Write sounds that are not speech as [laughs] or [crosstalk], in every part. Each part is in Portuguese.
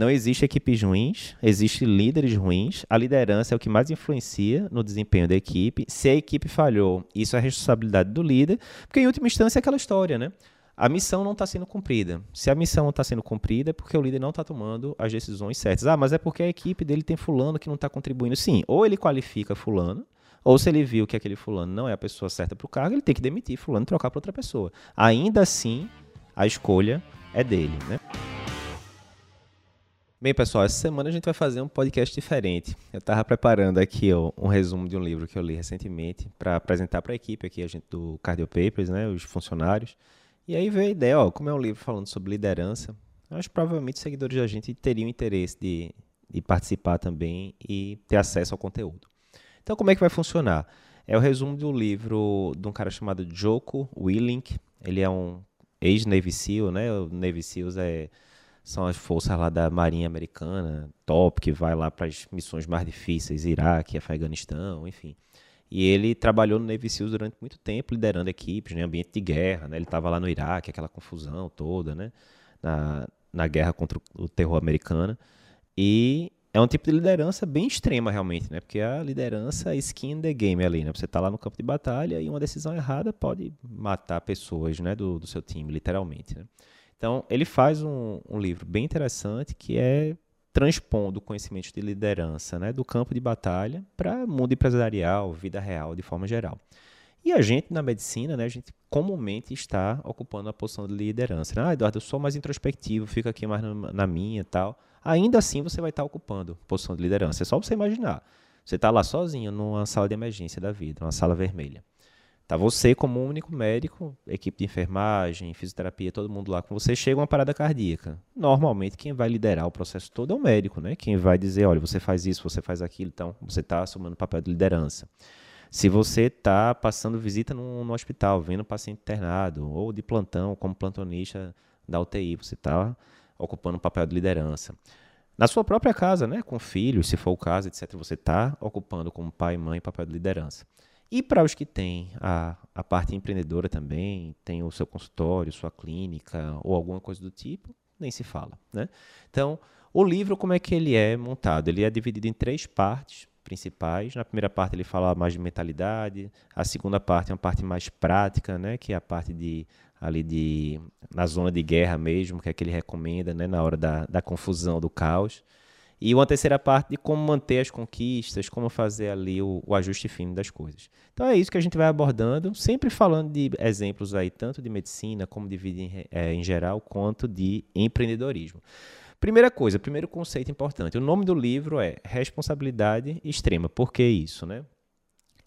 Não existe equipes ruins, existe líderes ruins. A liderança é o que mais influencia no desempenho da equipe. Se a equipe falhou, isso é responsabilidade do líder, porque em última instância é aquela história, né? A missão não está sendo cumprida. Se a missão não está sendo cumprida, é porque o líder não está tomando as decisões certas. Ah, mas é porque a equipe dele tem fulano que não está contribuindo. Sim, ou ele qualifica fulano, ou se ele viu que aquele fulano não é a pessoa certa para o cargo, ele tem que demitir fulano e trocar para outra pessoa. Ainda assim, a escolha é dele, né? Bem, pessoal, essa semana a gente vai fazer um podcast diferente. Eu estava preparando aqui ó, um resumo de um livro que eu li recentemente para apresentar para a equipe aqui, a gente do Cardio Papers, né, os funcionários. E aí veio a ideia, ó, como é um livro falando sobre liderança, que provavelmente os seguidores da gente teriam interesse de, de participar também e ter acesso ao conteúdo. Então, como é que vai funcionar? É o resumo do livro de um cara chamado Joko Willink. Ele é um ex-Navy SEAL, né? O Navy SEALs é são as forças lá da Marinha Americana, top, que vai lá para as missões mais difíceis, Iraque, Afeganistão, enfim. E ele trabalhou no Navy SEALs durante muito tempo, liderando equipes, né, ambiente de guerra, né? Ele estava lá no Iraque, aquela confusão toda, né? Na, na guerra contra o terror americano. E é um tipo de liderança bem extrema, realmente, né? Porque a liderança é skin in the game ali, né? Você está lá no campo de batalha e uma decisão errada pode matar pessoas, né? Do, do seu time, literalmente, né? Então, ele faz um, um livro bem interessante que é transpondo conhecimentos de liderança né, do campo de batalha para mundo empresarial, vida real, de forma geral. E a gente, na medicina, né, a gente comumente está ocupando a posição de liderança. Né? Ah, Eduardo, eu sou mais introspectivo, fico aqui mais na minha e tal. Ainda assim, você vai estar ocupando posição de liderança. É só você imaginar. Você está lá sozinho numa sala de emergência da vida, uma sala vermelha. Tá você como único médico, equipe de enfermagem, fisioterapia, todo mundo lá com você, chega uma parada cardíaca. Normalmente quem vai liderar o processo todo é o médico, né? Quem vai dizer, olha, você faz isso, você faz aquilo, então você está assumindo o papel de liderança. Se você está passando visita no, no, hospital, vendo paciente internado, ou de plantão, como plantonista da UTI, você está ocupando o papel de liderança. Na sua própria casa, né, com filhos, se for o caso, etc., você está ocupando como pai e mãe papel de liderança. E para os que têm a, a parte empreendedora também, tem o seu consultório, sua clínica ou alguma coisa do tipo, nem se fala. Né? Então, o livro, como é que ele é montado? Ele é dividido em três partes principais. Na primeira parte ele fala mais de mentalidade, a segunda parte é uma parte mais prática, né, que é a parte de ali de na zona de guerra mesmo, que é que ele recomenda, né, na hora da, da confusão, do caos. E uma terceira parte de como manter as conquistas, como fazer ali o, o, ajuste fino das coisas. Então é isso que a gente vai abordando, sempre falando de exemplos aí, tanto de medicina, como de vida em, é, em geral, quanto de empreendedorismo. Primeira coisa, primeiro conceito importante. O nome do livro é Responsabilidade Extrema. Por que isso, né?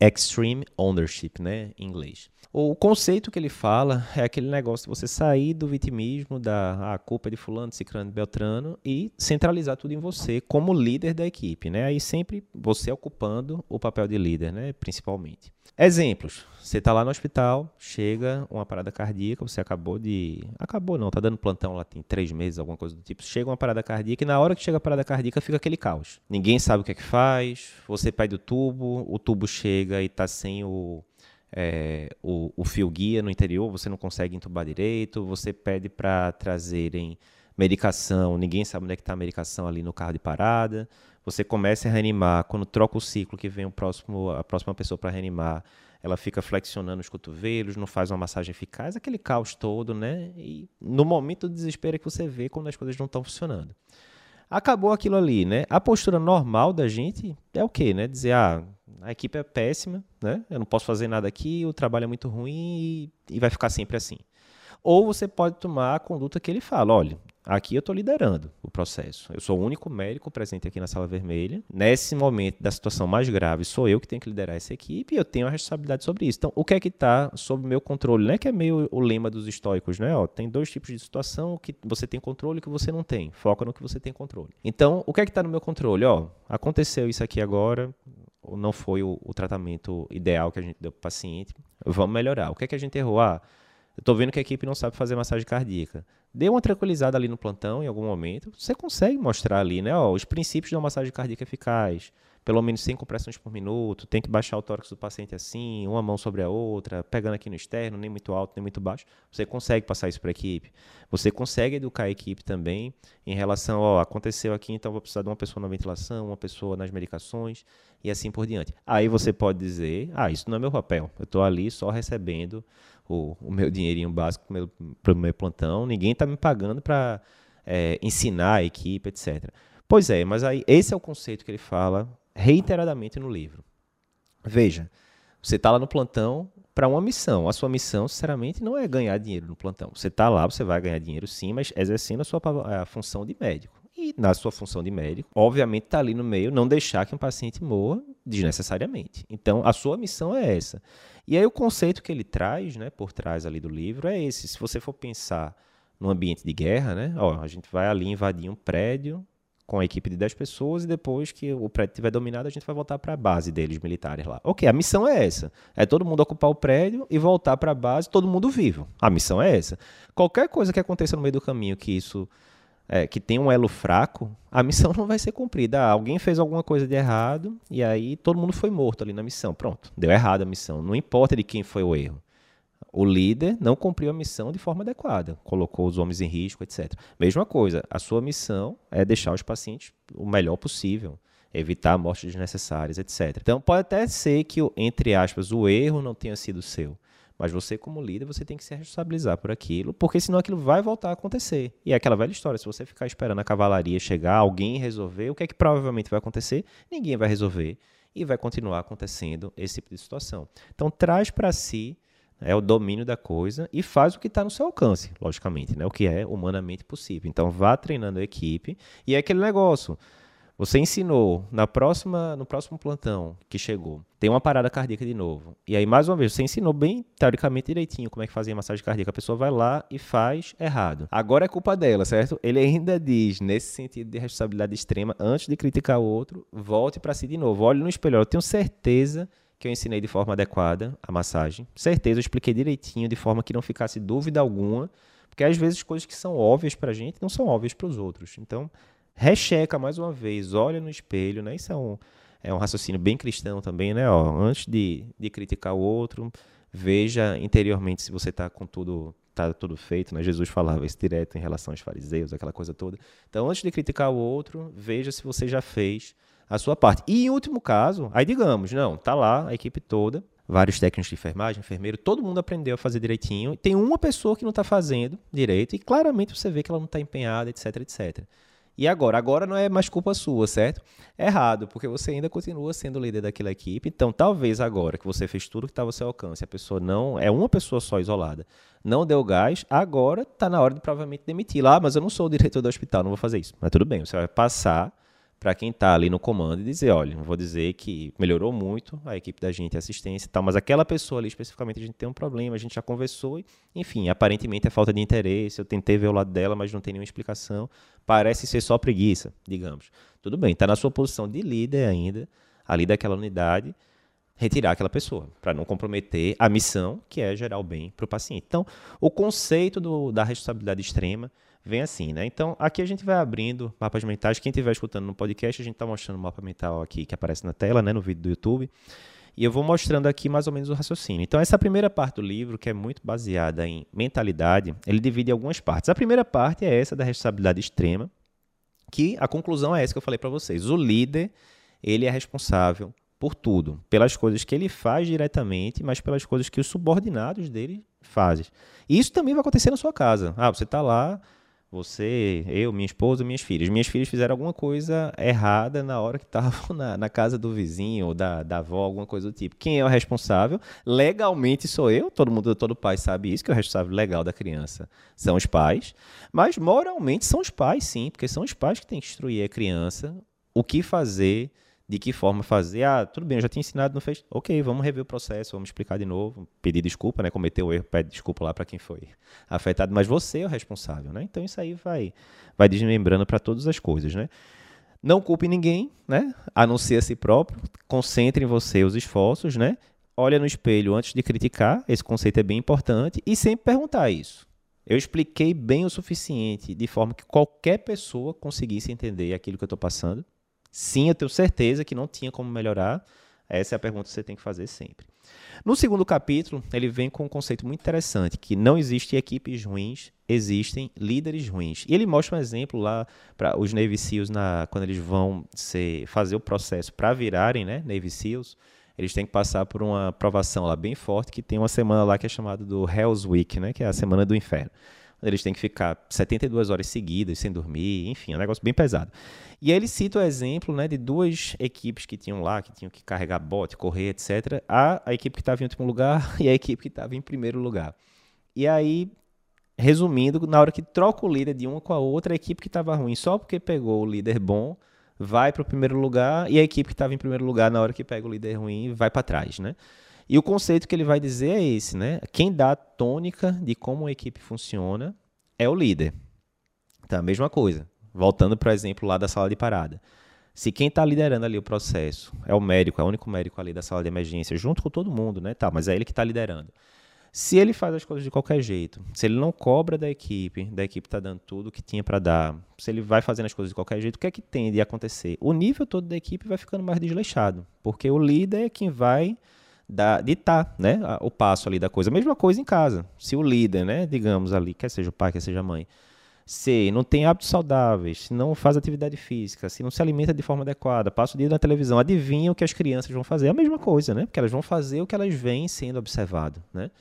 Extreme Ownership, né, em inglês. O conceito que ele fala [laughs] é aquele negócio de você sair do vitimismo, da ah, culpa é de fulano, de ciclano, de beltrano e centralizar tudo em você como líder da equipe, né? Aí sempre você ocupando o papel de líder, né, principalmente. Exemplos. Você está lá no hospital, chega uma parada cardíaca, você acabou de. Acabou não, tá dando plantão lá, tem três meses, alguma coisa do tipo. Chega uma parada cardíaca e na hora que chega a parada cardíaca fica aquele caos. Ninguém sabe o que é que faz, você pede o tubo, o tubo chega e tá sem o é, o, o fio guia no interior, você não consegue entubar direito, você pede para trazerem medicação, ninguém sabe onde é que está a medicação ali no carro de parada, você começa a reanimar, quando troca o ciclo que vem o próximo, a próxima pessoa para reanimar, ela fica flexionando os cotovelos, não faz uma massagem eficaz, aquele caos todo, né? E no momento do desespero é que você vê quando as coisas não estão funcionando. Acabou aquilo ali, né? A postura normal da gente é o quê, né? Dizer, ah, a equipe é péssima, né? Eu não posso fazer nada aqui, o trabalho é muito ruim e, e vai ficar sempre assim. Ou você pode tomar a conduta que ele fala, olha, aqui eu estou liderando o processo. Eu sou o único médico presente aqui na sala vermelha. Nesse momento da situação mais grave, sou eu que tenho que liderar essa equipe e eu tenho a responsabilidade sobre isso. Então, o que é que está sob meu controle? Não é que é meio o lema dos estoicos, né? Ó, tem dois tipos de situação que você tem controle e que você não tem. Foca no que você tem controle. Então, o que é que está no meu controle? Ó, aconteceu isso aqui agora, não foi o, o tratamento ideal que a gente deu para o paciente, vamos melhorar. O que é que a gente errou? Ah, eu estou vendo que a equipe não sabe fazer massagem cardíaca. Dê uma tranquilizada ali no plantão em algum momento. Você consegue mostrar ali, né? Ó, os princípios de uma massagem cardíaca eficaz. pelo menos 100 compressões por minuto, tem que baixar o tórax do paciente assim, uma mão sobre a outra, pegando aqui no externo, nem muito alto, nem muito baixo. Você consegue passar isso para a equipe. Você consegue educar a equipe também em relação, ó, aconteceu aqui, então vou precisar de uma pessoa na ventilação, uma pessoa nas medicações e assim por diante. Aí você pode dizer, ah, isso não é meu papel, eu estou ali só recebendo o, o meu dinheirinho básico para o meu plantão, ninguém está me pagando para é, ensinar a equipe, etc. Pois é, mas aí esse é o conceito que ele fala reiteradamente no livro. Veja, você está lá no plantão para uma missão. A sua missão, sinceramente, não é ganhar dinheiro no plantão. Você está lá, você vai ganhar dinheiro sim, mas exercendo a sua a função de médico. E na sua função de médico, obviamente, está ali no meio, não deixar que um paciente morra desnecessariamente. Então, a sua missão é essa. E aí o conceito que ele traz, né, por trás ali do livro, é esse. Se você for pensar no ambiente de guerra, né, ó, a gente vai ali invadir um prédio, com a equipe de 10 pessoas e depois que o prédio estiver dominado, a gente vai voltar para a base deles militares lá. Ok, a missão é essa. É todo mundo ocupar o prédio e voltar para a base, todo mundo vivo. A missão é essa. Qualquer coisa que aconteça no meio do caminho que isso é, que tem um elo fraco, a missão não vai ser cumprida. Ah, alguém fez alguma coisa de errado e aí todo mundo foi morto ali na missão. Pronto, deu errado a missão. Não importa de quem foi o erro o líder não cumpriu a missão de forma adequada, colocou os homens em risco, etc. Mesma coisa, a sua missão é deixar os pacientes o melhor possível, evitar mortes desnecessárias, etc. Então pode até ser que, entre aspas, o erro não tenha sido seu, mas você como líder, você tem que se responsabilizar por aquilo, porque senão aquilo vai voltar a acontecer. E é aquela velha história, se você ficar esperando a cavalaria chegar, alguém resolver, o que é que provavelmente vai acontecer? Ninguém vai resolver e vai continuar acontecendo esse tipo de situação. Então traz para si é o domínio da coisa e faz o que está no seu alcance, logicamente, né? o que é humanamente possível. Então vá treinando a equipe e é aquele negócio. Você ensinou na próxima, no próximo plantão que chegou, tem uma parada cardíaca de novo. E aí, mais uma vez, você ensinou bem, teoricamente, direitinho como é que fazia massagem cardíaca. A pessoa vai lá e faz errado. Agora é culpa dela, certo? Ele ainda diz, nesse sentido de responsabilidade extrema, antes de criticar o outro, volte para si de novo. Olhe no espelho. Eu tenho certeza que eu ensinei de forma adequada a massagem. Certeza, eu expliquei direitinho, de forma que não ficasse dúvida alguma, porque às vezes coisas que são óbvias para a gente não são óbvias para os outros. Então, recheca mais uma vez, olha no espelho, né? Isso é um, é um raciocínio bem cristão também, né? Ó, antes de, de criticar o outro, veja interiormente se você está com tudo tá tudo feito, né? Jesus falava isso direto em relação aos fariseus, aquela coisa toda. Então, antes de criticar o outro, veja se você já fez a sua parte. E em último caso, aí digamos, não, tá lá a equipe toda, vários técnicos de enfermagem, enfermeiro, todo mundo aprendeu a fazer direitinho. Tem uma pessoa que não está fazendo direito e claramente você vê que ela não está empenhada, etc, etc. E agora? Agora não é mais culpa sua, certo? Errado, porque você ainda continua sendo líder daquela equipe. Então, talvez agora que você fez tudo que estava ao seu alcance, a pessoa não. É uma pessoa só isolada. Não deu gás, agora está na hora de provavelmente demitir. Lá, ah, mas eu não sou o diretor do hospital, não vou fazer isso. Mas tudo bem, você vai passar para quem está ali no comando e dizer, olha, vou dizer que melhorou muito a equipe da gente, a assistência e tal, mas aquela pessoa ali especificamente a gente tem um problema, a gente já conversou e, enfim, aparentemente é falta de interesse, eu tentei ver o lado dela, mas não tem nenhuma explicação, parece ser só preguiça, digamos. Tudo bem, está na sua posição de líder ainda, ali daquela unidade, retirar aquela pessoa, para não comprometer a missão, que é gerar o bem para o paciente. Então, o conceito do, da responsabilidade extrema vem assim, né? Então, aqui a gente vai abrindo mapas mentais. Quem estiver escutando no podcast, a gente está mostrando o mapa mental aqui que aparece na tela, né, no vídeo do YouTube. E eu vou mostrando aqui mais ou menos o raciocínio. Então, essa primeira parte do livro, que é muito baseada em mentalidade, ele divide em algumas partes. A primeira parte é essa da responsabilidade extrema, que a conclusão é essa que eu falei para vocês. O líder, ele é responsável por tudo, pelas coisas que ele faz diretamente, mas pelas coisas que os subordinados dele fazem. E isso também vai acontecer na sua casa. Ah, você está lá você, eu, minha esposa, minhas filhas. Minhas filhas fizeram alguma coisa errada na hora que estavam [laughs] na, na, casa do vizinho ou da, da avó, alguma coisa do tipo. Quem é o responsável? Legalmente sou eu, todo mundo, todo pai sabe isso, que o responsável legal da criança são os pais. Mas moralmente são os pais, sim, porque são os pais que têm que instruir a criança o que fazer, de que forma fazer. Ah, tudo bem, eu já tinha ensinado, não fez. Ok, vamos rever o processo, vamos explicar de novo, pedir desculpa, né? Cometeu o erro, pede desculpa lá para quem foi afetado, mas você é o responsável, né? Então isso aí vai, vai desmembrando para todas as coisas, né? Não culpe ninguém, né? A não ser a si próprio. Concentre em você os esforços, né? Olha no espelho antes de criticar, esse conceito é bem importante, e sempre perguntar isso. Eu expliquei bem o suficiente, de forma que qualquer pessoa conseguisse entender aquilo que eu estou passando Sim, eu tenho certeza que não tinha como melhorar. Essa é a pergunta que você tem que fazer sempre. No segundo capítulo, ele vem com um conceito muito interessante, que não existem equipes ruins, existem líderes ruins. E ele mostra um exemplo lá para os Navy SEALs, na, quando eles vão fazer o processo para virarem né, Navy SEALs, eles têm que passar por uma aprovação lá bem forte, que tem uma semana lá que é chamada do Hell's Week, né, que é a semana do inferno. Eles têm que ficar 72 horas seguidas sem dormir, enfim, é um negócio bem pesado. E aí ele cita o exemplo né, de duas equipes que tinham lá, que tinham que carregar bote, correr, etc. A, a equipe que estava em último lugar [laughs] e a equipe que estava em primeiro lugar. E aí, resumindo, na hora que troca o líder de uma com a outra, a equipe que estava ruim, só porque pegou o líder bom, vai para o primeiro lugar, e a equipe que estava em primeiro lugar, na hora que pega o líder ruim, vai para trás, né? E o conceito que ele vai dizer é esse, né? Quem dá a tônica de como a equipe funciona é o líder. Então, a mesma coisa. Voltando para o exemplo lá da sala de parada. Se quem está liderando ali o processo é o médico, é o único médico ali da sala de emergência, junto com todo mundo, né? Tá, mas é ele que está liderando. Se ele faz as coisas de qualquer jeito, se ele não cobra da equipe, da equipe está dando tudo o que tinha para dar, se ele vai fazendo as coisas de qualquer jeito, o que é que tende a acontecer? O nível todo da equipe vai ficando mais desleixado, porque o líder é quem vai da, ditar né, o passo ali da coisa. A mesma coisa em casa. Se o líder, né, digamos ali, quer seja o pai, quer seja a mãe, se não tem hábitos saudáveis, se não faz atividade física, se não se alimenta de forma adequada, passa o dia na televisão, adivinha o que as crianças vão fazer. É a mesma coisa, né? Porque elas vão fazer o que elas vêm sendo observado, né?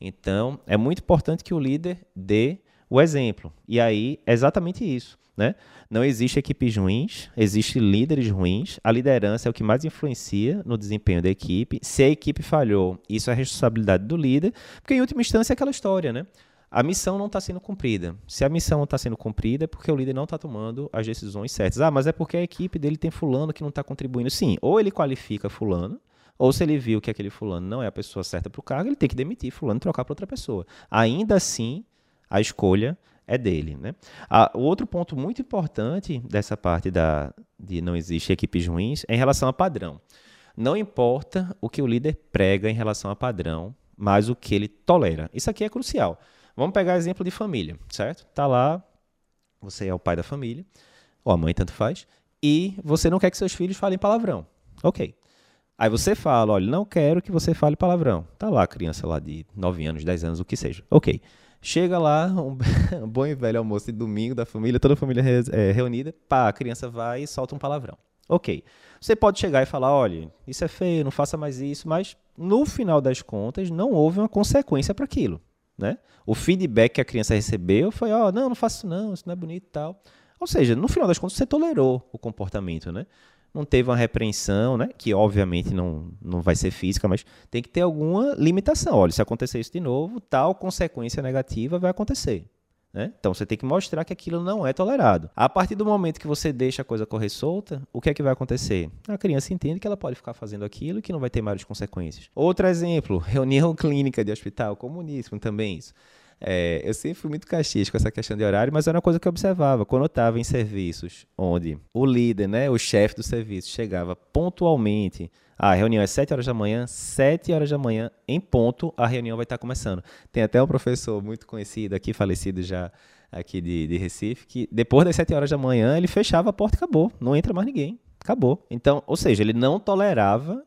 Então, é muito importante que o líder dê o exemplo. E aí, é exatamente isso. Né? Não existe equipes ruins, existe líderes ruins. A liderança é o que mais influencia no desempenho da equipe. Se a equipe falhou, isso é responsabilidade do líder, porque em última instância é aquela história, né? A missão não está sendo cumprida. Se a missão não está sendo cumprida, é porque o líder não está tomando as decisões certas. Ah, mas é porque a equipe dele tem fulano que não está contribuindo. Sim, ou ele qualifica fulano, ou se ele viu que aquele fulano não é a pessoa certa para o cargo, ele tem que demitir fulano e trocar para outra pessoa. Ainda assim, a escolha é dele. Né? Ah, o outro ponto muito importante dessa parte da, de não existe equipes ruins é em relação a padrão. Não importa o que o líder prega em relação a padrão, mas o que ele tolera. Isso aqui é crucial. Vamos pegar exemplo de família, certo? Tá lá, você é o pai da família, ou a mãe, tanto faz, e você não quer que seus filhos falem palavrão. Ok. Aí você fala, olha, não quero que você fale palavrão. Tá lá a criança lá de 9 anos, 10 anos, o que seja. Ok. Chega lá, [laughs] um, bom e velho almoço de domingo da família, toda a família é, reunida, pá, a criança vai e solta um palavrão. Ok. Você pode chegar e falar, olha, isso é feio, não faça mais isso, mas no final das contas não houve uma consequência para aquilo. Né? O feedback que a criança recebeu foi, ó, oh, não, não faça isso não, isso não é bonito e tal. Ou seja, no final das contas você tolerou o comportamento, né? Não teve uma repreensão, né? Que obviamente não, não vai ser física, mas tem que ter alguma limitação. Olha, se acontecer isso de novo, tal consequência negativa vai acontecer. Né? Então você tem que mostrar que aquilo não é tolerado. A partir do momento que você deixa a coisa correr solta, o que é que vai acontecer? A criança entende que ela pode ficar fazendo aquilo e que não vai ter maiores consequências. Outro exemplo, reunião [laughs] clínica de hospital, comuníssimo também isso. É, eu sempre fui muito caxias com essa questão de horário, mas era uma coisa que eu observava. Quando eu estava em serviços onde o líder, né, o chefe do serviço, chegava pontualmente, a reunião é 7 horas da manhã, 7 horas da manhã, em ponto, a reunião vai estar começando. Tem até um professor muito conhecido aqui, falecido já aqui de, de Recife, que depois das 7 horas da manhã ele fechava a porta e acabou. Não entra mais ninguém. Acabou. Então, ou seja, ele não tolerava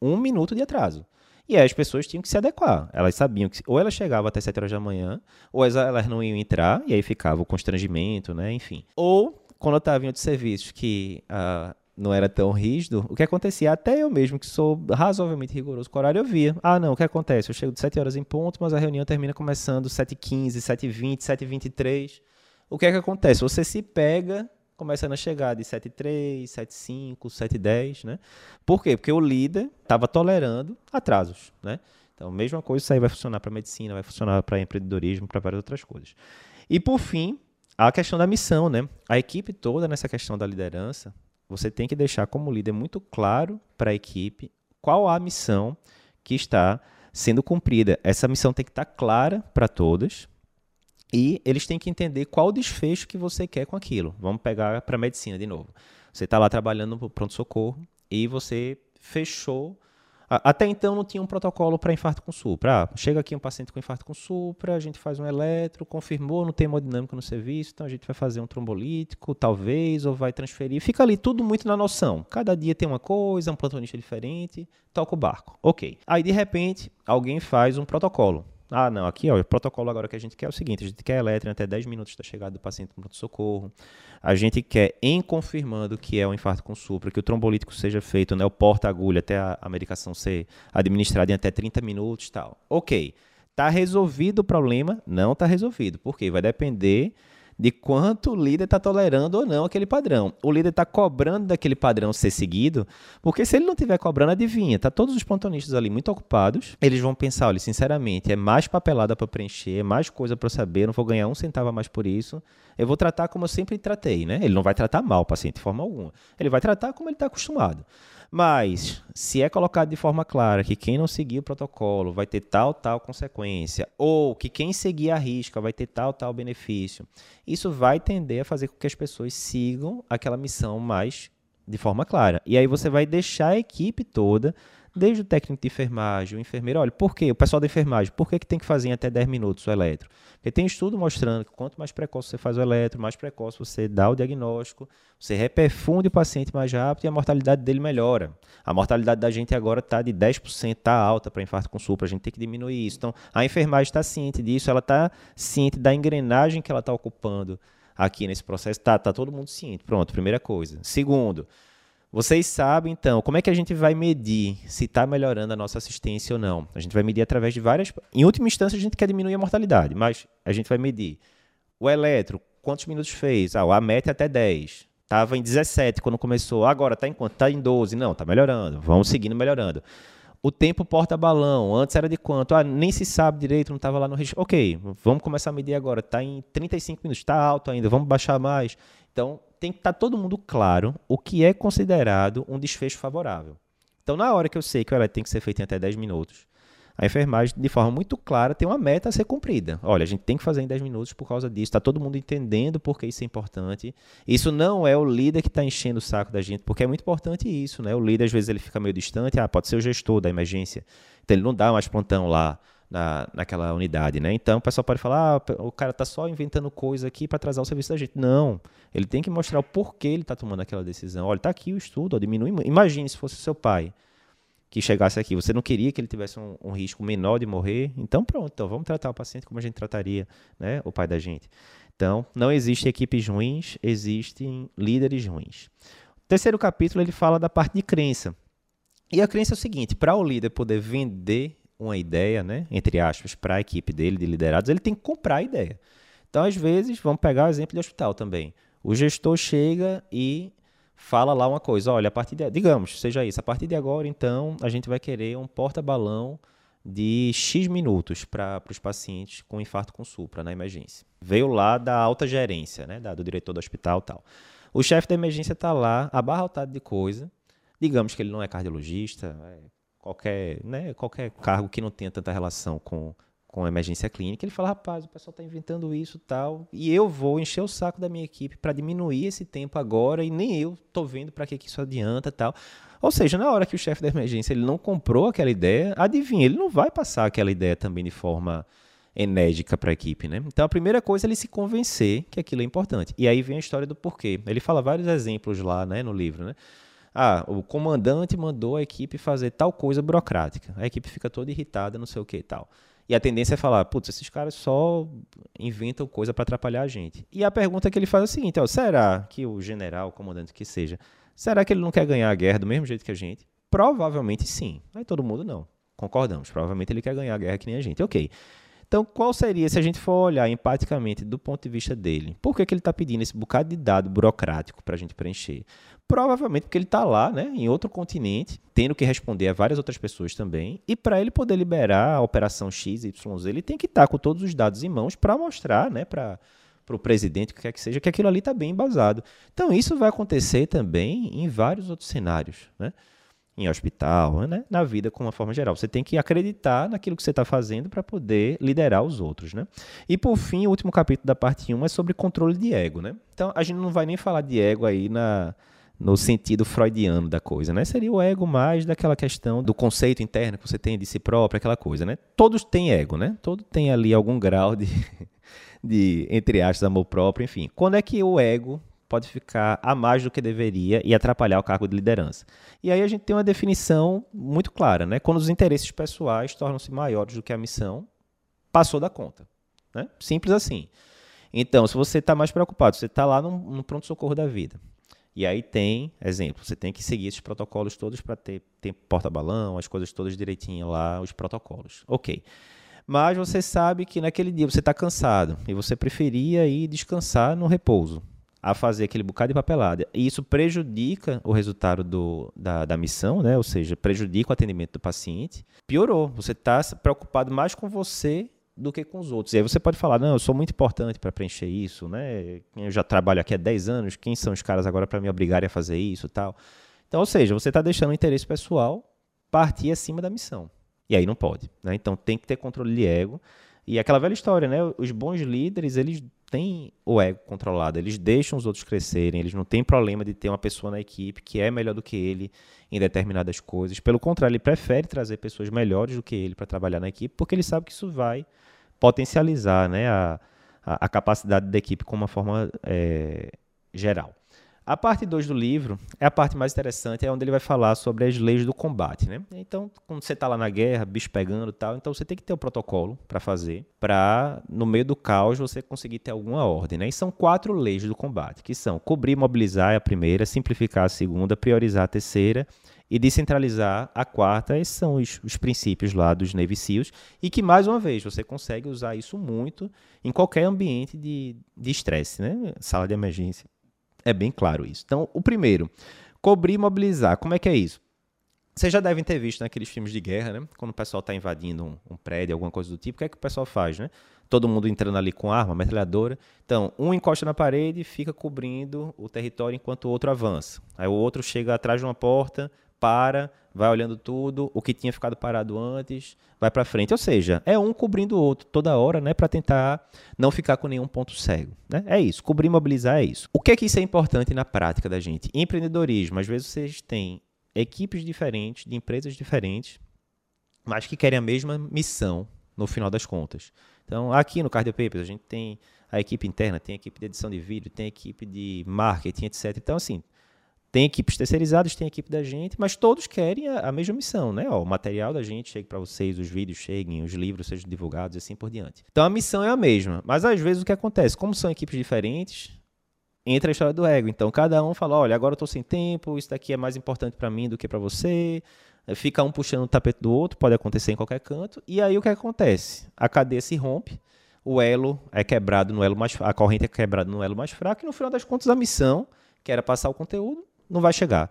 um minuto de atraso. E aí as pessoas tinham que se adequar. Elas sabiam que ou elas chegavam até 7 horas da manhã, ou elas não iam entrar, e aí ficava o constrangimento, né? Enfim. Ou, quando eu estava em outros serviços que uh, não era tão rígido, o que acontecia, até eu mesmo, que sou razoavelmente rigoroso com o horário, eu via. Ah, não, o que acontece? Eu chego de 7 horas em ponto, mas a reunião termina começando 7h15, 7h20, 7h23. O que é que acontece? Você se pega começando a chegar de 7,3, 7,5, 7,10, né? Por quê? Porque o líder estava tolerando atrasos, né? Então, mesma coisa, isso aí vai funcionar para medicina, vai funcionar para empreendedorismo, para várias outras coisas. E por fim, a questão da missão, né? A equipe toda nessa questão da liderança, você tem que deixar como líder muito claro para a equipe qual a missão que está sendo cumprida. Essa missão tem que estar clara para todas, e eles têm que entender qual o desfecho que você quer com aquilo. Vamos pegar para a medicina de novo. Você está lá trabalhando no pronto-socorro e você fechou Até então não tinha um protocolo para infarto com supra. Ah, chega aqui um paciente com infarto com supra, a gente faz um eletro, confirmou, não tem hemodinâmica no serviço, então a gente vai fazer um trombolítico, talvez, ou vai transferir. Fica ali tudo muito na noção. Cada dia tem uma coisa, um plantonista diferente, toca o barco. Ok. Aí, de repente, alguém faz um protocolo. Ah, não, aqui ó, o protocolo agora que a gente quer é o seguinte: a gente quer eletro até 10 minutos da chegada do paciente no pronto-socorro. A gente quer, em confirmando que é um infarto com supra, que o trombolítico seja feito, né, o porta-agulha até a, a medicação ser administrada em até 30 minutos tal. Ok. Está resolvido o problema? Não está resolvido. Por quê? Vai depender de quanto o líder está tolerando ou não aquele padrão. O líder está cobrando daquele padrão ser seguido, porque se ele não estiver cobrando, adivinha, tá todos os pontonistas ali muito ocupados, eles vão pensar, olha, sinceramente, é mais papelada para preencher, é mais coisa para saber, não vou ganhar um centavo a mais por isso, eu vou tratar como eu sempre tratei, né? Ele não vai tratar mal o paciente de forma alguma, ele vai tratar como ele está acostumado. Mas, se é colocado de forma clara que quem não seguir o protocolo vai ter tal, tal consequência, ou que quem seguir a risca vai ter tal, tal benefício, isso vai tender a fazer com que as pessoas sigam aquela missão mais de forma clara. E aí você vai deixar a equipe toda desde o técnico de enfermagem, o enfermeiro, olha, por quê? O pessoal da enfermagem, por que, que tem que fazer em até 10 minutos o eletro? Porque tem estudo mostrando que quanto mais precoce você faz o eletro, mais precoce você dá o diagnóstico, você reperfunde o paciente mais rápido e a mortalidade dele melhora. A mortalidade da gente agora está de 10%, está alta para infarto com supra, a gente tem que diminuir isso. Então, a enfermagem está ciente disso, ela está ciente da engrenagem que ela está ocupando aqui nesse processo. Tá, tá todo mundo ciente. Pronto, primeira coisa. Segundo, vocês sabem, então, como é que a gente vai medir se está melhorando a nossa assistência ou não? A gente vai medir através de várias. Em última instância, a gente quer diminuir a mortalidade, mas a gente vai medir o eletro, quantos minutos fez? Ah, a meta é até 10. Estava em 17 quando começou, agora está em quanto? Está em 12. Não, está melhorando. Vamos seguindo melhorando. O tempo porta-balão, antes era de quanto? Ah, nem se sabe direito, não estava lá no registro. Ok, vamos começar a medir agora. Está em 35 minutos, está alto ainda, vamos baixar mais. Então, tem que estar tá todo mundo claro o que é considerado um desfecho favorável. Então, na hora que eu sei que eletro tem que ser feito em até 10 minutos, a enfermagem, de forma muito clara, tem uma meta a ser cumprida. Olha, a gente tem que fazer em 10 minutos por causa disso. Está todo mundo entendendo por que isso é importante. Isso não é o líder que está enchendo o saco da gente, porque é muito importante isso, né? O líder, às vezes, ele fica meio distante. Ah, pode ser o gestor da emergência. Então, ele não dá mais plantão lá na, naquela unidade, né? Então o pessoal pode falar, ah, o cara está só inventando coisa aqui para atrasar o serviço da gente. Não, ele tem que mostrar o porquê ele está tomando aquela decisão. Olha, está aqui o estudo, ó, diminui. Imagine se fosse seu pai que chegasse aqui, você não queria que ele tivesse um, um, risco menor de morrer, então pronto, então vamos tratar o paciente como a gente trataria, né, o pai da gente. Então, não existem equipes ruins, existem líderes ruins. O terceiro capítulo ele fala da parte de crença. E a crença é o seguinte: para o líder poder vender uma ideia, né, entre aspas, para a equipe dele de liderados, ele tem que comprar a ideia. Então, às vezes, vamos pegar o exemplo de hospital também. O gestor chega e fala lá uma coisa, olha, a partir de, digamos, seja isso, a partir de agora, então, a gente vai querer um porta-balão de X minutos para os pacientes com infarto com supra na emergência. Veio lá da alta gerência, né, da, do diretor do hospital tal. O chefe da emergência está lá, abarrotado de coisa. Digamos que ele não é cardiologista, é qualquer, né, qualquer cargo que não tenha tanta relação com, com emergência clínica, ele fala, rapaz, o pessoal está inventando isso tal, e eu vou encher o saco da minha equipe para diminuir esse tempo agora, e nem eu estou vendo para que, que isso adianta tal. Ou seja, na hora que o chefe da emergência ele não comprou aquela ideia, adivinha, ele não vai passar aquela ideia também de forma enérgica para a equipe, né? Então a primeira coisa é ele se convencer que aquilo é importante. E aí vem a história do porquê. Ele fala vários exemplos lá, né, no livro, né? Ah, o comandante mandou a equipe fazer tal coisa burocrática. A equipe fica toda irritada, não sei o que e tal. E a tendência é falar, putz, esses caras só inventam coisa para atrapalhar a gente. E a pergunta que ele faz é o seguinte, ó, será que o general, o comandante que seja, será que ele não quer ganhar a guerra do mesmo jeito que a gente? Provavelmente sim. Aí todo mundo não. Concordamos. Provavelmente ele quer ganhar a guerra que nem a gente. Ok. Então, qual seria, se a gente for olhar empaticamente do ponto de vista dele, por que, que ele está pedindo esse bocado de dado burocrático para a gente preencher? Provavelmente porque ele está lá, né, em outro continente, tendo que responder a várias outras pessoas também, e para ele poder liberar a operação XYZ, ele tem que estar tá com todos os dados em mãos para mostrar, né, para para o presidente, o que quer que seja, que aquilo ali está bem embasado. Então, isso vai acontecer também em vários outros cenários. Né? em hospital, né? na vida como uma forma geral. Você tem que acreditar naquilo que você está fazendo para poder liderar os outros. Né? E por fim, o último capítulo da parte 1 é sobre controle de ego. Né? Então a gente não vai nem falar de ego aí na, no sentido freudiano da coisa, né? Seria o ego mais daquela questão do conceito interno que você tem de si próprio, aquela coisa, né? Todos têm ego, né? Todo tem ali algum grau de, [laughs] de entre aspas, amor próprio, enfim. Quando é que o ego pode ficar a mais do que deveria e atrapalhar o cargo de liderança? E aí a gente tem uma definição muito clara, né? Quando os interesses pessoais tornam-se maiores do que a missão, passou da conta, né? Simples assim. Então, se você está mais preocupado, você está lá no, no pronto-socorro da vida, e aí tem, exemplo, você tem que seguir esses protocolos todos para ter, ter porta-balão, as coisas todas direitinho lá, os protocolos. Ok. Mas você sabe que naquele dia você está cansado e você preferia ir descansar no repouso, a fazer aquele bocado de papelada. E isso prejudica o resultado do, da, da missão, né? ou seja, prejudica o atendimento do paciente. Piorou. Você está preocupado mais com você do que com os outros. E aí você pode falar, não, eu sou muito importante para preencher isso, né? Eu já trabalho aqui há 10 anos, quem são os caras agora para me obrigarem a fazer isso tal? Então, ou seja, você está deixando o interesse pessoal partir acima da missão. E aí não pode. Né? Então tem que ter controle de ego. E aquela velha história, né? Os bons líderes, eles têm o ego controlado, eles deixam os outros crescerem, eles não têm problema de ter uma pessoa na equipe que é melhor do que ele em determinadas coisas. Pelo contrário, ele prefere trazer pessoas melhores do que ele para trabalhar na equipe, porque ele sabe que isso vai potencializar né, a, a, a capacidade da equipe com uma forma é, geral. A parte 2 do livro é a parte mais interessante, é onde ele vai falar sobre as leis do combate. Né? Então, quando você está lá na guerra, bicho pegando e tal, então você tem que ter o um protocolo para fazer, para, no meio do caos, você conseguir ter alguma ordem. Né? E são quatro leis do combate, que são cobrir mobilizar é a primeira, simplificar a segunda, priorizar a terceira e descentralizar a quarta. Esses são os, os princípios lá dos Navy SEALs e que, mais uma vez, você consegue usar isso muito em qualquer ambiente de estresse, né? Sala de emergência. É bem claro isso. Então, o primeiro, cobrir e mobilizar. Como é que é isso? Vocês já devem ter visto naqueles filmes de guerra, né? Quando o pessoal está invadindo um, um, prédio, alguma coisa do tipo, o que é que o pessoal faz, né? Todo mundo entrando ali com arma, metralhadora. Então, um encosta na parede e fica cobrindo o território enquanto o outro avança. Aí o outro chega atrás de uma porta, para, vai olhando tudo, o que tinha ficado parado antes, vai para frente. Ou seja, é um cobrindo o outro toda hora, né, para tentar não ficar com nenhum ponto cego, né? É isso, cobrir, mobilizar é isso. O que é que isso é importante na prática da gente? Empreendedorismo, às vezes vocês têm equipes diferentes, de empresas diferentes, mas que querem a mesma missão no final das contas. Então, aqui no Cardio Papers, a gente tem a equipe interna, tem a equipe de edição de vídeo, tem a equipe de marketing, etc. Então, assim, tem equipes terceirizadas, tem equipe da gente, mas todos querem a, a mesma missão, né? Ó, o material da gente chegue para vocês, os vídeos cheguem, os livros sejam divulgados e assim por diante. Então a missão é a mesma, mas às vezes o que acontece? Como são equipes diferentes, entra a história do ego. Então cada um fala: olha, agora eu estou sem tempo, isso daqui é mais importante para mim do que para você. Fica um puxando o tapete do outro, pode acontecer em qualquer canto. E aí o que acontece? A cadeia se rompe, o elo é quebrado no elo mais a corrente é quebrada no elo mais fraco, e no final das contas a missão, que era passar o conteúdo, não vai chegar.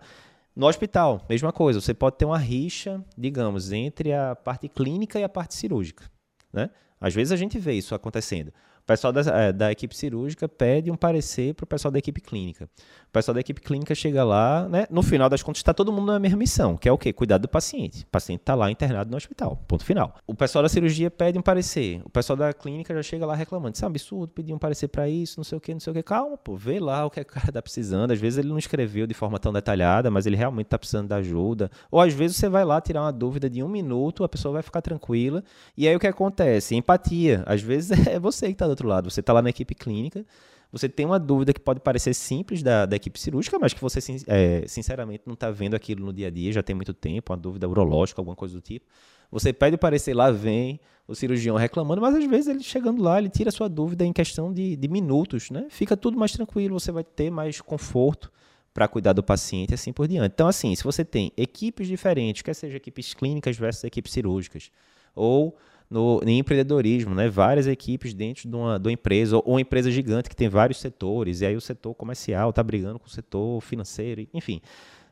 No hospital, mesma coisa, você pode ter uma rixa, digamos, entre a parte clínica e a parte cirúrgica. Né? Às vezes a gente vê isso acontecendo pessoal da, é, da equipe cirúrgica pede um parecer para o pessoal da equipe clínica. O pessoal da equipe clínica chega lá, né? No final das contas, está todo mundo na mesma missão, que é o quê? Cuidar do paciente. O paciente está lá internado no hospital. Ponto final. O pessoal da cirurgia pede um parecer. O pessoal da clínica já chega lá reclamando. Isso é um absurdo, pedir um parecer para isso, não sei o quê, não sei o quê. Calma, pô, vê lá o que, é o cara está precisando. Às vezes ele não escreveu de forma tão detalhada, mas ele realmente está precisando da ajuda. Ou às vezes você vai lá tirar uma dúvida de um minuto, a pessoa vai ficar tranquila. E aí o que acontece? Empatia. Às vezes [laughs] é você que está do outro lado. Você está lá na equipe clínica, você tem uma dúvida que pode parecer simples da, da equipe cirúrgica, mas que você, é, sinceramente, não está vendo aquilo no dia a dia, já tem muito tempo, uma dúvida urológica, alguma coisa do tipo. Você pede o parecer lá, vem o cirurgião reclamando, mas às vezes ele chegando lá, ele tira a sua dúvida em questão de, de minutos, né? Fica tudo mais tranquilo, você vai ter mais conforto para cuidar do paciente e assim por diante. Então, assim, se você tem equipes diferentes, quer seja equipes clínicas versus equipes cirúrgicas, ou no, em empreendedorismo, né? Várias equipes dentro de uma, de uma empresa, ou uma empresa gigante que tem vários setores, e aí o setor comercial está brigando com o setor financeiro, enfim.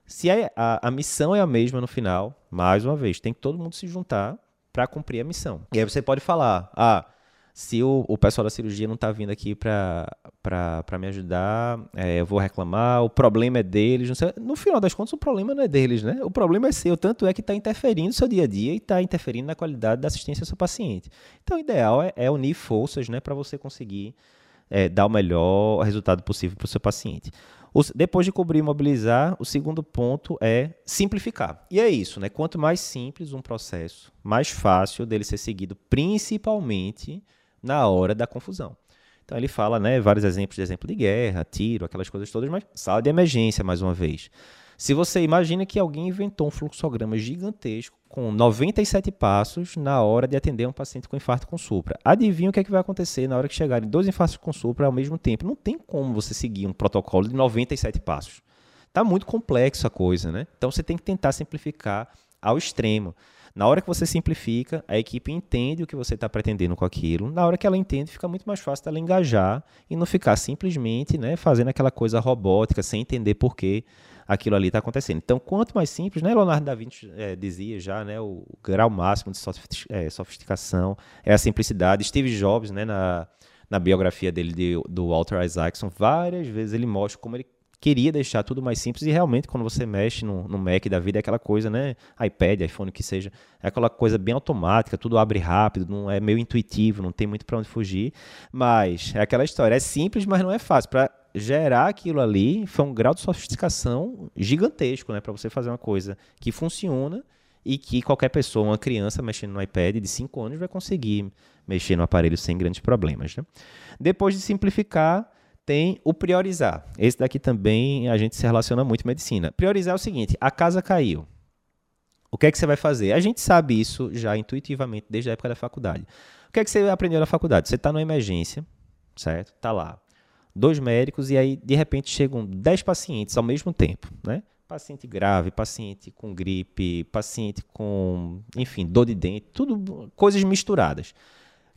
Se a, a, a missão é a mesma no final, mais uma vez, tem que todo mundo se juntar para cumprir a missão. E aí você pode falar, ah, se o, o pessoal da cirurgia não está vindo aqui para me ajudar, é, eu vou reclamar, o problema é deles. No final das contas, o problema não é deles, né? O problema é seu, tanto é que está interferindo no seu dia a dia e está interferindo na qualidade da assistência ao seu paciente. Então, o ideal é, é unir forças né, para você conseguir é, dar o melhor resultado possível para o seu paciente. depois de cobrir e mobilizar, o segundo ponto é simplificar. E é isso, né? Quanto mais simples um processo, mais fácil dele ser seguido, principalmente na hora da confusão. Então ele fala, né, vários exemplos de exemplo de guerra, tiro, aquelas coisas todas, mas sala de emergência mais uma vez. Se você imagina que alguém inventou um fluxograma gigantesco com 97 passos na hora de atender um paciente com infarto com supra. Adivinha o que, é que vai acontecer na hora que chegarem dois infartos com supra ao mesmo tempo? Não tem como você seguir um protocolo de 97 passos. Está muito complexo a coisa, né? Então você tem que tentar simplificar ao extremo. Na hora que você simplifica, a equipe entende o que você está pretendendo com aquilo. Na hora que ela entende, fica muito mais fácil dela engajar e não ficar simplesmente né, fazendo aquela coisa robótica, sem entender por que aquilo ali está acontecendo. Então, quanto mais simples, né, Leonardo da Vinci é, dizia já, né, o grau máximo de é, sofisticação é a simplicidade. Steve Jobs, né, na, na biografia dele de, do Walter Isaacson, várias vezes ele mostra como ele queria deixar tudo mais simples e realmente quando você mexe no, no Mac da vida é aquela coisa, né? iPad, iPhone, que seja, é aquela coisa bem automática, tudo abre rápido, não é meio intuitivo, não tem muito para onde fugir, mas é aquela história, é simples, mas não é fácil. Para gerar aquilo ali foi um grau de sofisticação gigantesco, né? Para você fazer uma coisa que funciona e que qualquer pessoa, uma criança mexendo no iPad de 5 anos vai conseguir mexer no aparelho sem grandes problemas. Né? Depois de simplificar, tem o priorizar. Esse daqui também a gente se relaciona muito com medicina. Priorizar é o seguinte: a casa caiu. O que é que você vai fazer? A gente sabe isso já intuitivamente desde a época da faculdade. O que é que você aprendeu na faculdade? Você está numa emergência, certo? Está lá. Dois médicos e aí, de repente, chegam dez pacientes ao mesmo tempo, né? Paciente grave, paciente com gripe, paciente com, enfim, dor de dente, tudo coisas misturadas.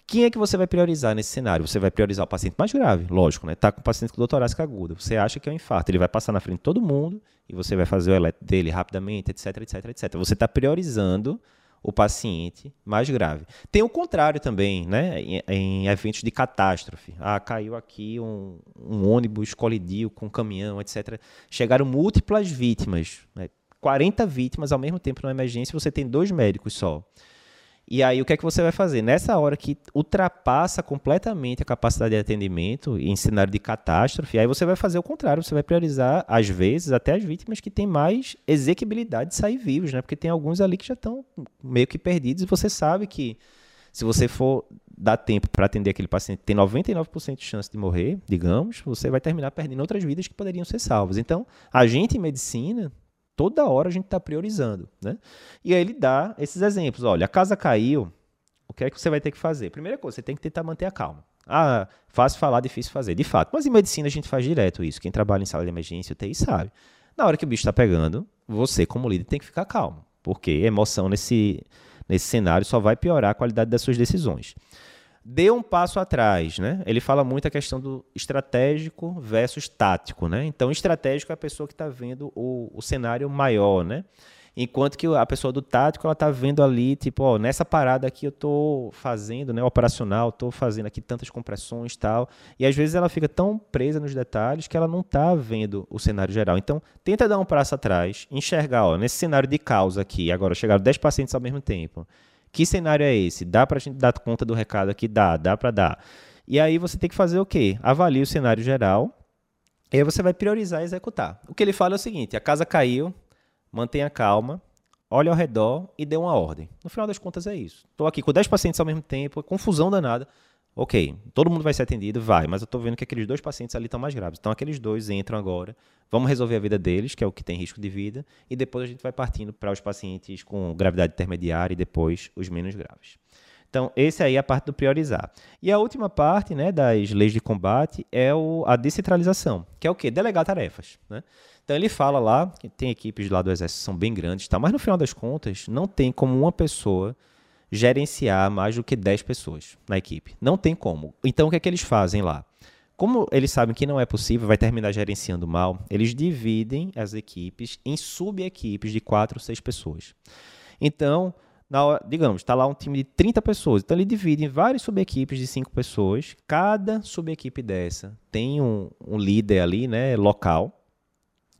Quem é que você vai priorizar nesse cenário? Você vai priorizar o paciente mais grave, lógico, né? Tá com o paciente com dor torácica aguda. Você acha que é um infarto, ele vai passar na frente de todo mundo e você vai fazer o eletro dele rapidamente, etc, etc, etc. Você está priorizando o paciente mais grave. Tem o contrário também, né? Em, em eventos de catástrofe. Ah, caiu aqui um, um, ônibus, colidiu com um caminhão, etc. Chegaram múltiplas vítimas, né? 40 vítimas ao mesmo tempo numa emergência, você tem dois médicos só. E aí, o que é que você vai fazer? Nessa hora que ultrapassa completamente a capacidade de atendimento em cenário de catástrofe, aí você vai fazer o contrário, você vai priorizar, às vezes, até as vítimas que têm mais exequibilidade de sair vivos, né? Porque tem alguns ali que já estão meio que perdidos e você sabe que se você for dar tempo para atender aquele paciente tem 99% de chance de morrer, digamos, você vai terminar perdendo outras vidas que poderiam ser salvas. Então, a gente em medicina toda hora a gente está priorizando, né? E aí ele dá esses exemplos. Olha, a casa caiu, o que é que você vai ter que fazer? Primeira coisa, você tem que tentar manter a calma. Ah, fácil falar, difícil fazer. De fato, mas em medicina a gente faz direto isso. Quem trabalha em sala de emergência, UTI, sabe. Na hora que o bicho está pegando, você, como líder, tem que ficar calmo. Porque emoção nesse, nesse cenário só vai piorar a qualidade das suas decisões dê um passo atrás, né? Ele fala muito a questão do estratégico versus tático, né? Então, estratégico é a pessoa que está vendo o, o cenário maior, né? Enquanto que a pessoa do tático, ela tá vendo ali, tipo, ó, nessa parada aqui eu tô fazendo, né, operacional, tô fazendo aqui tantas compressões e tal. E às vezes ela fica tão presa nos detalhes que ela não tá vendo o cenário geral. Então, tenta dar um passo atrás, enxergar, ó, nesse cenário de causa aqui, agora chegaram 10 pacientes ao mesmo tempo. Que cenário é esse? Dá para a gente dar conta do recado aqui? Dá, dá para dar. E aí você tem que fazer o quê? Avalie o cenário geral e aí você vai priorizar e executar. O que ele fala é o seguinte: a casa caiu, mantenha calma, olhe ao redor e dê uma ordem. No final das contas é isso. Estou aqui com 10 pacientes ao mesmo tempo, confusão danada. Ok, todo mundo vai ser atendido, vai, mas eu estou vendo que aqueles dois pacientes ali estão mais graves. Então aqueles dois entram agora, vamos resolver a vida deles, que é o que tem risco de vida, e depois a gente vai partindo para os pacientes com gravidade intermediária e depois os menos graves. Então, esse aí é a parte do priorizar. E a última parte né, das leis de combate é o, a descentralização, que é o quê? Delegar tarefas. Né? Então, ele fala lá que tem equipes lá do Exército que são bem grandes, tá? mas no final das contas, não tem como uma pessoa gerenciar mais do que 10 pessoas na equipe. Não tem como. Então, o que é que eles fazem lá? Como eles sabem que não é possível, vai terminar gerenciando mal, eles dividem as equipes em sub-equipes de 4 ou 6 pessoas. Então, hora, digamos, está lá um time de 30 pessoas. Então, ele divide em várias sub-equipes de 5 pessoas. Cada sub-equipe dessa tem um, um líder ali, né, local.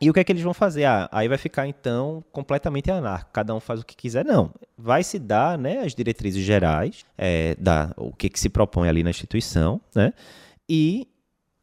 E o que é que eles vão fazer? Ah, aí vai ficar então completamente anárquico, cada um faz o que quiser. Não, vai se dar né, as diretrizes gerais, é, da, o que, que se propõe ali na instituição, né? E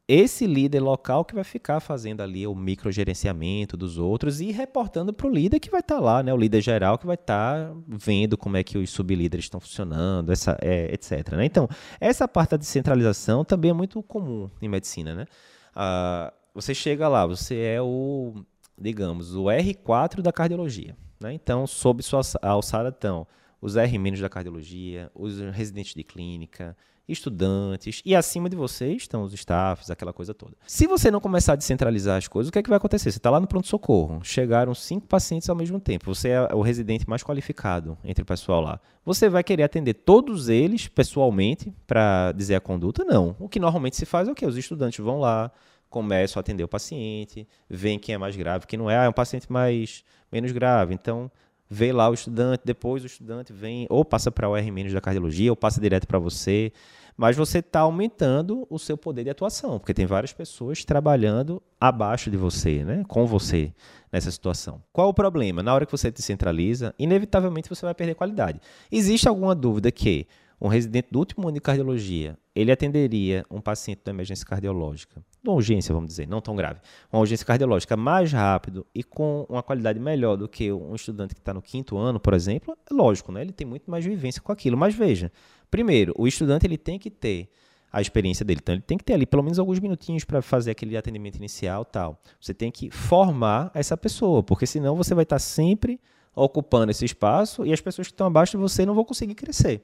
esse líder local que vai ficar fazendo ali o microgerenciamento dos outros e reportando para o líder que vai estar tá lá, né? O líder geral que vai estar tá vendo como é que os sublíderes estão funcionando, essa, é, etc. Né? Então, essa parte da descentralização também é muito comum em medicina, né? Ah, você chega lá, você é o, digamos, o R4 da cardiologia. Né? Então, sob sua alçada estão os R- da cardiologia, os residentes de clínica, estudantes, e acima de você estão os staffs, aquela coisa toda. Se você não começar a descentralizar as coisas, o que é que vai acontecer? Você está lá no pronto-socorro, chegaram cinco pacientes ao mesmo tempo, você é o residente mais qualificado entre o pessoal lá. Você vai querer atender todos eles pessoalmente para dizer a conduta? Não. O que normalmente se faz é o quê? Os estudantes vão lá, começam a atender o paciente, veem quem é mais grave, quem não é, ah, é um paciente mais menos grave, então vê lá o estudante, depois o estudante vem ou passa para o R- da cardiologia ou passa direto para você, mas você está aumentando o seu poder de atuação, porque tem várias pessoas trabalhando abaixo de você, né, com você nessa situação. Qual o problema? Na hora que você descentraliza, inevitavelmente você vai perder qualidade. Existe alguma dúvida que um residente do último ano de cardiologia, ele atenderia um paciente da emergência cardiológica, de uma urgência, vamos dizer, não tão grave, uma urgência cardiológica mais rápido e com uma qualidade melhor do que um estudante que está no quinto ano, por exemplo, é lógico, né? ele tem muito mais vivência com aquilo. Mas veja, primeiro, o estudante ele tem que ter a experiência dele. Então, ele tem que ter ali pelo menos alguns minutinhos para fazer aquele atendimento inicial tal. Você tem que formar essa pessoa, porque senão você vai estar sempre ocupando esse espaço e as pessoas que estão abaixo de você não vão conseguir crescer.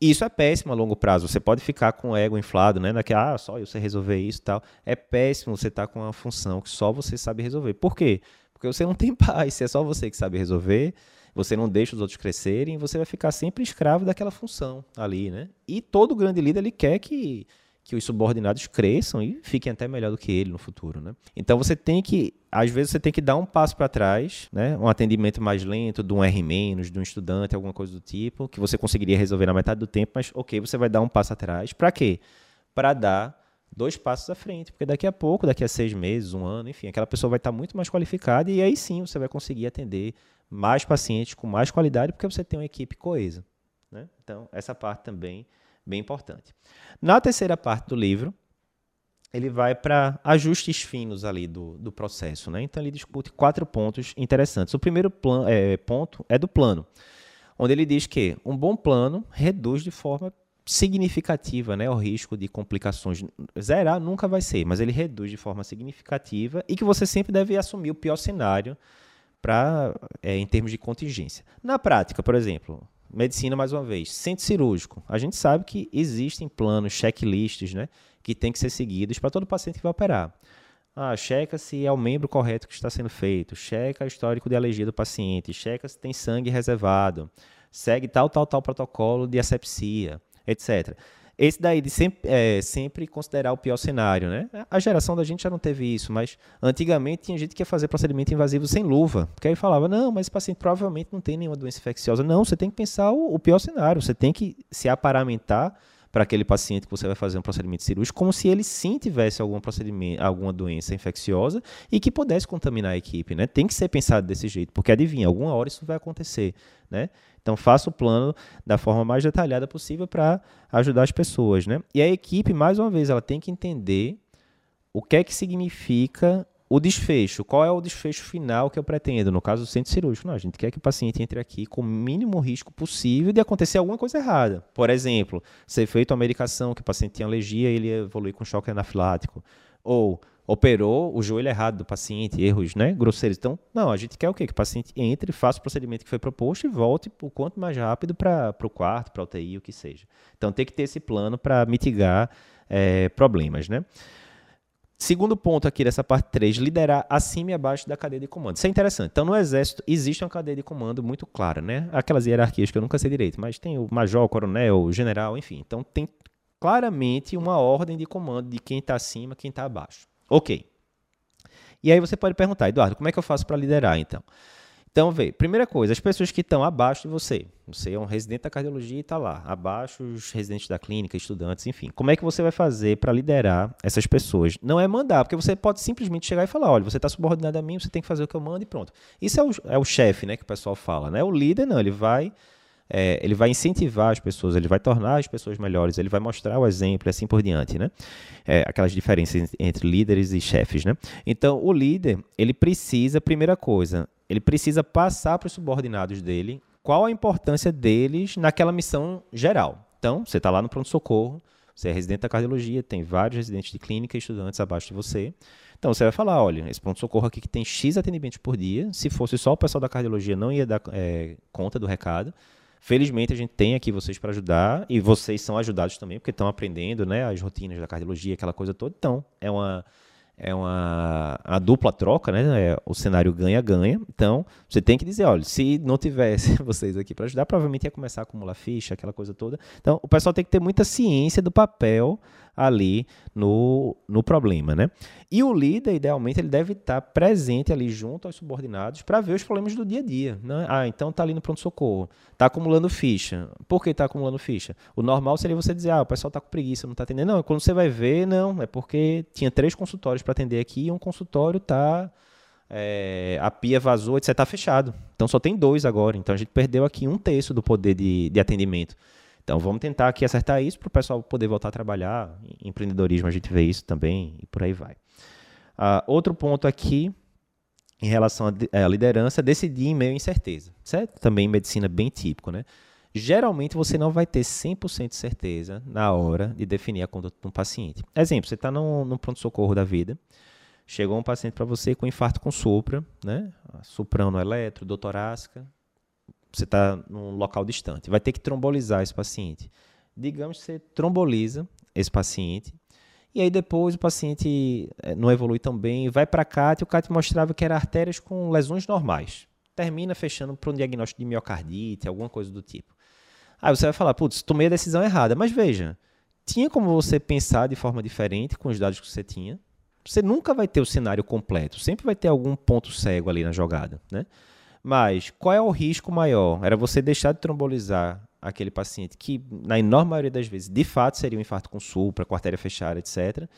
Isso é péssimo a longo prazo. Você pode ficar com o ego inflado, né? Daqui, ah, só eu sei resolver isso e tal. É péssimo você estar tá com uma função que só você sabe resolver. Por quê? Porque você não tem [laughs] paz. Se é só você que sabe resolver, você não deixa os outros crescerem, você vai ficar sempre escravo daquela função ali, né? E todo grande líder ele quer que que os subordinados cresçam e fiquem até melhor do que ele no futuro, né? Então você tem que, às vezes você tem que dar um passo para trás, né? Um atendimento mais lento, de um R-, de um estudante, alguma coisa do tipo, que você conseguiria resolver na metade do tempo, mas ok, você vai dar um passo atrás. Para quê? Para dar dois passos à frente, porque daqui a pouco, daqui a seis meses, um ano, enfim, aquela pessoa vai estar muito mais qualificada e aí sim você vai conseguir atender mais pacientes com mais qualidade, porque você tem uma equipe coesa. Né? Então, essa parte também bem importante. Na terceira parte do livro, ele vai para ajustes finos ali do, do processo. Né? Então, ele discute quatro pontos interessantes. O primeiro plan, é, ponto é do plano, onde ele diz que um bom plano reduz de forma significativa né, o risco de complicações. Zerar nunca vai ser, mas ele reduz de forma significativa e que você sempre deve assumir o pior cenário para é, em termos de contingência. Na prática, por exemplo, medicina, mais uma vez, centro cirúrgico. A gente sabe que existem planos, checklists, né, que tem que ser seguidos para todo paciente que vai operar. Ah, checa se é o membro correto que está sendo feito, checa o histórico de alergia do paciente, checa se tem sangue reservado, segue tal, tal, tal protocolo de asepsia, etc. Esse daí de sempre, é, sempre considerar o pior cenário, né? A geração da gente já não teve isso, mas antigamente tinha gente que ia fazer procedimento invasivo sem luva, porque aí falava, não, mas esse paciente provavelmente não tem nenhuma doença infecciosa. Não, você tem que pensar o, o pior cenário, você tem que se aparamentar para aquele paciente que você vai fazer um procedimento cirúrgico, como se ele sim tivesse algum procedimento, alguma doença infecciosa e que pudesse contaminar a equipe, né? Tem que ser pensado desse jeito, porque adivinha, alguma hora isso vai acontecer, né? Então faça o plano da forma mais detalhada possível para ajudar as pessoas, né? E a equipe, mais uma vez, ela tem que entender o que é que significa o desfecho. Qual é o desfecho final que eu pretendo? No caso do centro cirúrgico, não, a gente quer que o paciente entre aqui com o mínimo risco possível de acontecer alguma coisa errada. Por exemplo, ser feita uma medicação que o paciente tinha alergia e ele evolui com choque anafilático. Ou operou o joelho errado do paciente, erros né, grosseiros. Então, não, a gente quer o quê? Que o paciente entre, faça o procedimento que foi proposto e volte o quanto mais rápido para o quarto, para a UTI, o que seja. Então, tem que ter esse plano para mitigar é, problemas, né? Segundo ponto aqui dessa parte 3, liderar acima e abaixo da cadeia de comando. Isso é interessante. Então, no Exército, existe uma cadeia de comando muito clara, né? Aquelas hierarquias que eu nunca sei direito, mas tem o major, o coronel, o general, enfim. Então, tem claramente uma ordem de comando de quem está acima, quem está abaixo. Ok. E aí você pode perguntar, Eduardo, como é que eu faço para liderar então? Então, vê, primeira coisa, as pessoas que estão abaixo de você, você é um residente da cardiologia e está lá, abaixo os residentes da clínica, estudantes, enfim. Como é que você vai fazer para liderar essas pessoas? Não é mandar, porque você pode simplesmente chegar e falar, olha, você está subordinado a mim, você tem que fazer o que eu mando e pronto. Isso é o, é o chefe, né, que o pessoal fala, né? O líder não, ele vai é, ele vai incentivar as pessoas, ele vai tornar as pessoas melhores, ele vai mostrar o exemplo e assim por diante, né? É, aquelas diferenças entre líderes e chefes, né? Então, o líder, ele precisa, primeira coisa, ele precisa passar para os subordinados dele qual a importância deles naquela missão geral. Então, você está lá no pronto-socorro, você é residente da cardiologia, tem vários residentes de clínica e estudantes abaixo de você. Então você vai falar, olha, esse pronto-socorro aqui que tem X atendimentos por dia, se fosse só o pessoal da cardiologia não ia dar é, conta do recado. Felizmente a gente tem aqui vocês para ajudar e vocês são ajudados também porque estão aprendendo, né, as rotinas da cardiologia, aquela coisa toda. Então é uma é uma a dupla troca, né? É, o cenário ganha-ganha. Então, você tem que dizer, olha, se não tivesse [laughs] vocês aqui para ajudar, provavelmente ia começar a acumular ficha, aquela coisa toda. Então, o pessoal tem que ter muita ciência do papel ali no, no problema, né? E o líder, idealmente, ele deve estar presente ali junto aos subordinados para ver os problemas do dia a dia. Né? Ah, então está ali no pronto-socorro, está acumulando ficha. Por que está acumulando ficha? O normal seria você dizer, ah, o pessoal está com preguiça, não está atendendo. Não, quando você vai ver, não, é porque tinha três consultórios para atender aqui e um consultório está... É, a pia vazou, etc. Está fechado. Então só tem dois agora. Então a gente perdeu aqui um terço do poder de, de atendimento. Então vamos tentar aqui acertar isso para o pessoal poder voltar a trabalhar. Em empreendedorismo a gente vê isso também e por aí vai. Uh, outro ponto aqui em relação à é, liderança, decidir em meio à incerteza. Certo? Também em medicina bem típico, né? Geralmente você não vai ter 100% de certeza na hora de definir a conduta de um paciente. Exemplo, você está no, pronto-socorro da vida, chegou um paciente para você com infarto com supra, né? Suprano eletro, doutorácica, você está num local distante. Vai ter que trombolizar esse paciente. Digamos que você tromboliza esse paciente, e aí depois o paciente eh, não evolui tão bem, vai para CAT e o CAT mostrava que era artérias com lesões normais. Termina fechando para um diagnóstico de miocardite, alguma coisa do tipo. Aí você vai falar, putz, tomei a decisão errada. Mas veja, tinha como você pensar de forma diferente com os dados que você tinha. Você nunca vai ter o cenário completo, sempre vai ter algum ponto cego ali na jogada, né? Mas qual é o risco maior? Era você deixar de trombolizar aquele paciente que, na enorme maioria das vezes, de fato seria um infarto com supra, com artéria fechada, etc.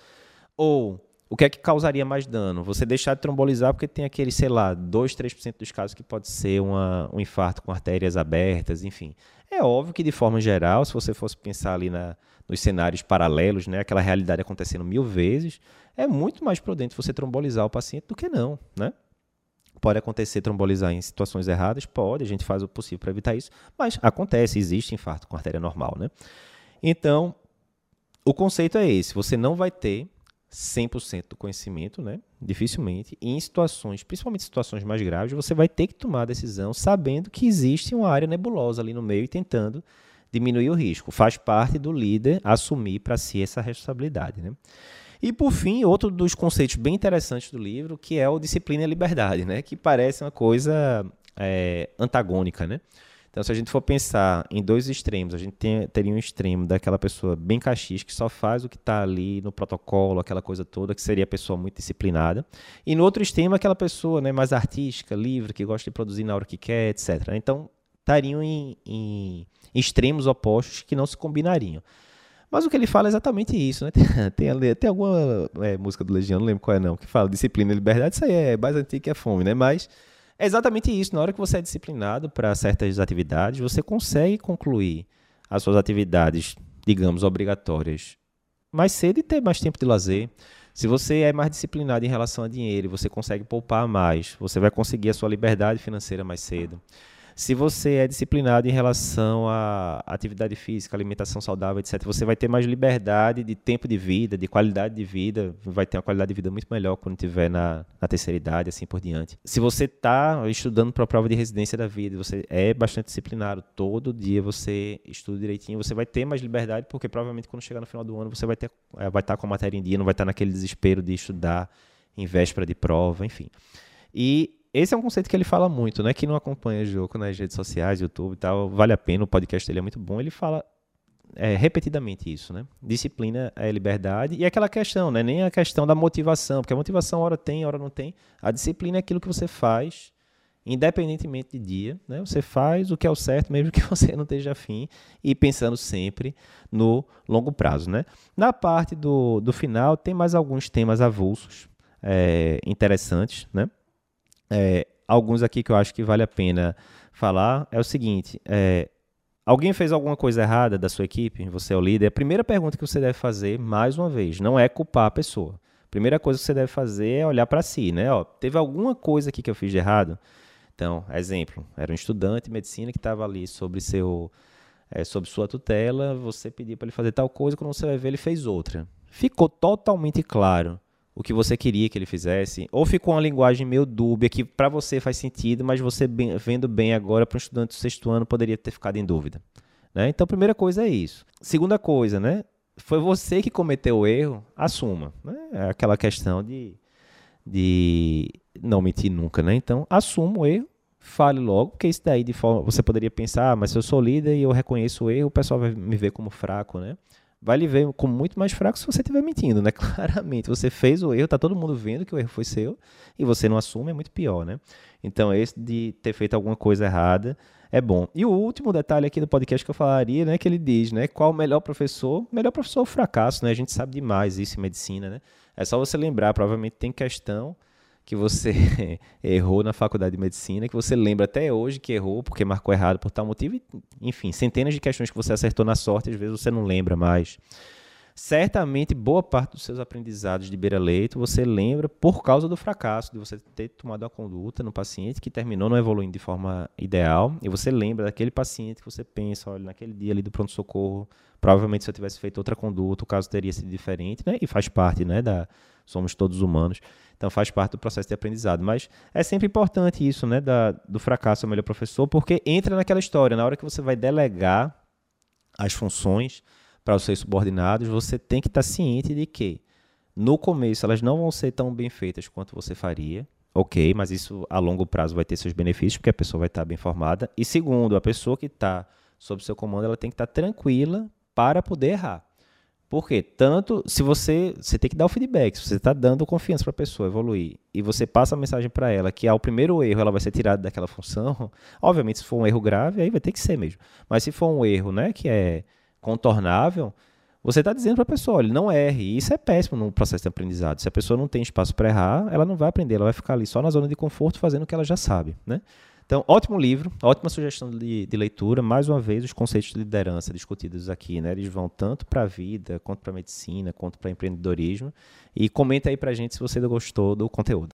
Ou o que é que causaria mais dano? Você deixar de trombolizar porque tem aquele, sei lá, 2, 3% dos casos que pode ser uma, um infarto com artérias abertas, enfim. É óbvio que, de forma geral, se você fosse pensar ali na, nos cenários paralelos, né, aquela realidade acontecendo mil vezes, é muito mais prudente você trombolizar o paciente do que não, né? Pode acontecer trombolizar em situações erradas? Pode, a gente faz o possível para evitar isso, mas acontece, existe infarto com artéria normal, né? Então, o conceito é esse, você não vai ter 100% do conhecimento, né? Dificilmente, e em situações, principalmente situações mais graves, você vai ter que tomar a decisão sabendo que existe uma área nebulosa ali no meio e tentando diminuir o risco. Faz parte do líder assumir para si essa responsabilidade, né? E por fim, outro dos conceitos bem interessantes do livro, que é o disciplina e liberdade, né? Que parece uma coisa é, antagônica, né? Então, se a gente for pensar em dois extremos, a gente tem, teria um extremo daquela pessoa bem caxias, que só faz o que está ali no protocolo, aquela coisa toda, que seria a pessoa muito disciplinada. E no outro extremo, aquela pessoa né, mais artística, livre, que gosta de produzir na hora que quer, etc. Então, estariam em, em extremos opostos que não se combinariam. Mas o que ele fala é exatamente isso, né? [laughs] Tem, tem, tem alguma é, música do Legião, não lembro qual é não, que fala disciplina e liberdade, isso aí é mais antigo que a fome, né? Mas é exatamente isso. Na hora que você é disciplinado para certas atividades, você consegue concluir as suas atividades, digamos, obrigatórias mais cedo e ter mais tempo de lazer. Se você é mais disciplinado em relação a dinheiro, você consegue poupar mais, você vai conseguir a sua liberdade financeira mais cedo. Se você é disciplinado em relação à atividade física, alimentação saudável, etc., você vai ter mais liberdade de tempo de vida, de qualidade de vida, vai ter uma qualidade de vida muito melhor quando estiver na, na terceira idade, assim por diante. Se você está estudando para a prova de residência da vida, você é bastante disciplinado, todo dia você estuda direitinho, você vai ter mais liberdade, porque provavelmente quando chegar no final do ano você vai, ter, é, vai estar com a matéria em dia, não vai estar naquele desespero de estudar em véspera de prova, enfim. E esse é um conceito que ele fala muito, né? Quem não acompanha o jogo nas redes sociais, YouTube e tal, vale a pena, o podcast dele é muito bom. Ele fala é, repetidamente isso, né? Disciplina é liberdade e aquela questão, né? Nem a questão da motivação, porque a motivação hora tem, hora não tem. A disciplina é aquilo que você faz, independentemente de dia, né? Você faz o que é o certo, mesmo que [laughs] você não esteja afim e pensando sempre no longo prazo, né? Na parte do, do final tem mais alguns temas avulsos é, interessantes, né? É, alguns aqui que eu acho que vale a pena falar é o seguinte: é, alguém fez alguma coisa errada da sua equipe, você é o líder, a primeira pergunta que você deve fazer, mais uma vez, não é culpar a pessoa. A primeira coisa que você deve fazer é olhar para si, né? Ó, teve alguma coisa aqui que eu fiz de errado? Então, exemplo, era um estudante de medicina que estava ali sobre seu é, sob sua tutela, você pediu para ele fazer tal coisa, quando você vai ver, ele fez outra. Ficou totalmente claro o que você queria que ele fizesse, ou ficou uma linguagem meio dúbia que para você faz sentido, mas você bem, vendo bem agora para um estudante do sexto ano poderia ter ficado em dúvida. Né? Então, a primeira coisa é isso. Segunda coisa, né? Foi você que cometeu o erro, assuma. Né? É aquela questão de, de não mentir nunca, né? Então, assuma o erro, fale logo, porque isso daí de forma você poderia pensar, ah, mas se eu sou líder e eu reconheço o erro, o pessoal vai me ver como fraco, né? Vai lhe ver como muito mais fraco se você estiver mentindo, né? [laughs] Claramente, você fez o erro, tá todo mundo vendo que o erro foi seu e você não assume, é muito pior, né? Então, esse de ter feito alguma coisa errada é bom. E o último detalhe aqui do podcast que eu falaria, né, que ele diz, né, qual o melhor professor? Melhor professor é o fracasso, né? A gente sabe demais isso em medicina, né? É só você lembrar, provavelmente tem questão que você [laughs] errou na faculdade de medicina, que você lembra até hoje que errou porque marcou errado por tal motivo, enfim, centenas de questões que você acertou na sorte, às vezes você não lembra mais. Certamente, boa parte dos seus aprendizados de beira-leito você lembra por causa do fracasso, de você ter tomado uma conduta no paciente que terminou não evoluindo de forma ideal, e você lembra daquele paciente que você pensa, olha, naquele dia ali do pronto-socorro, provavelmente se eu tivesse feito outra conduta, o caso teria sido diferente, né? E faz parte, né, da somos todos humanos. Então faz parte do processo de aprendizado. Mas é sempre importante isso, né? Da, do fracasso ao melhor professor, porque entra naquela história. Na hora que você vai delegar as funções para os seus subordinados, você tem que estar ciente de que no começo elas não vão ser tão bem feitas quanto você faria. Ok, mas isso a longo prazo vai ter seus benefícios, porque a pessoa vai estar bem formada. E segundo, a pessoa que está sob seu comando, ela tem que estar tranquila para poder errar. Porque tanto se você você tem que dar o feedback, se você está dando confiança para a pessoa evoluir e você passa a mensagem para ela que ao primeiro erro ela vai ser tirada daquela função, [laughs] obviamente se for um erro grave aí vai ter que ser mesmo. Mas se for um erro, né, que é contornável, você está dizendo para a pessoa, olha, não erre. E isso é péssimo no processo de aprendizado. Se a pessoa não tem espaço para errar, ela não vai aprender, ela vai ficar ali só na zona de conforto fazendo o que ela já sabe, né? Então, ótimo livro, ótima sugestão de, de, leitura. Mais uma vez, os conceitos de liderança discutidos aqui, né? Eles vão tanto para a vida, quanto para a medicina, quanto para empreendedorismo. E comenta aí para a gente se você gostou do conteúdo.